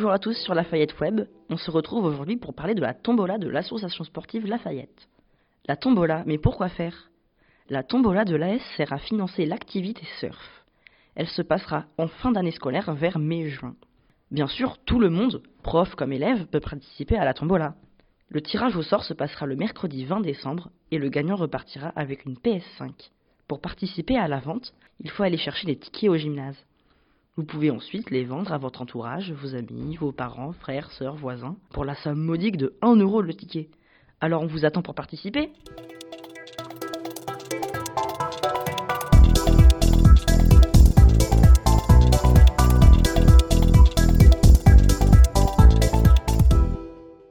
Bonjour à tous sur Lafayette Web. On se retrouve aujourd'hui pour parler de la tombola de l'association sportive Lafayette. La tombola, mais pourquoi faire? La tombola de l'AS sert à financer l'activité surf. Elle se passera en fin d'année scolaire vers mai-juin. Bien sûr, tout le monde, prof comme élève, peut participer à la tombola. Le tirage au sort se passera le mercredi 20 décembre et le gagnant repartira avec une PS5. Pour participer à la vente, il faut aller chercher les tickets au gymnase. Vous pouvez ensuite les vendre à votre entourage, vos amis, vos parents, frères, sœurs, voisins, pour la somme modique de 1 euro le ticket. Alors on vous attend pour participer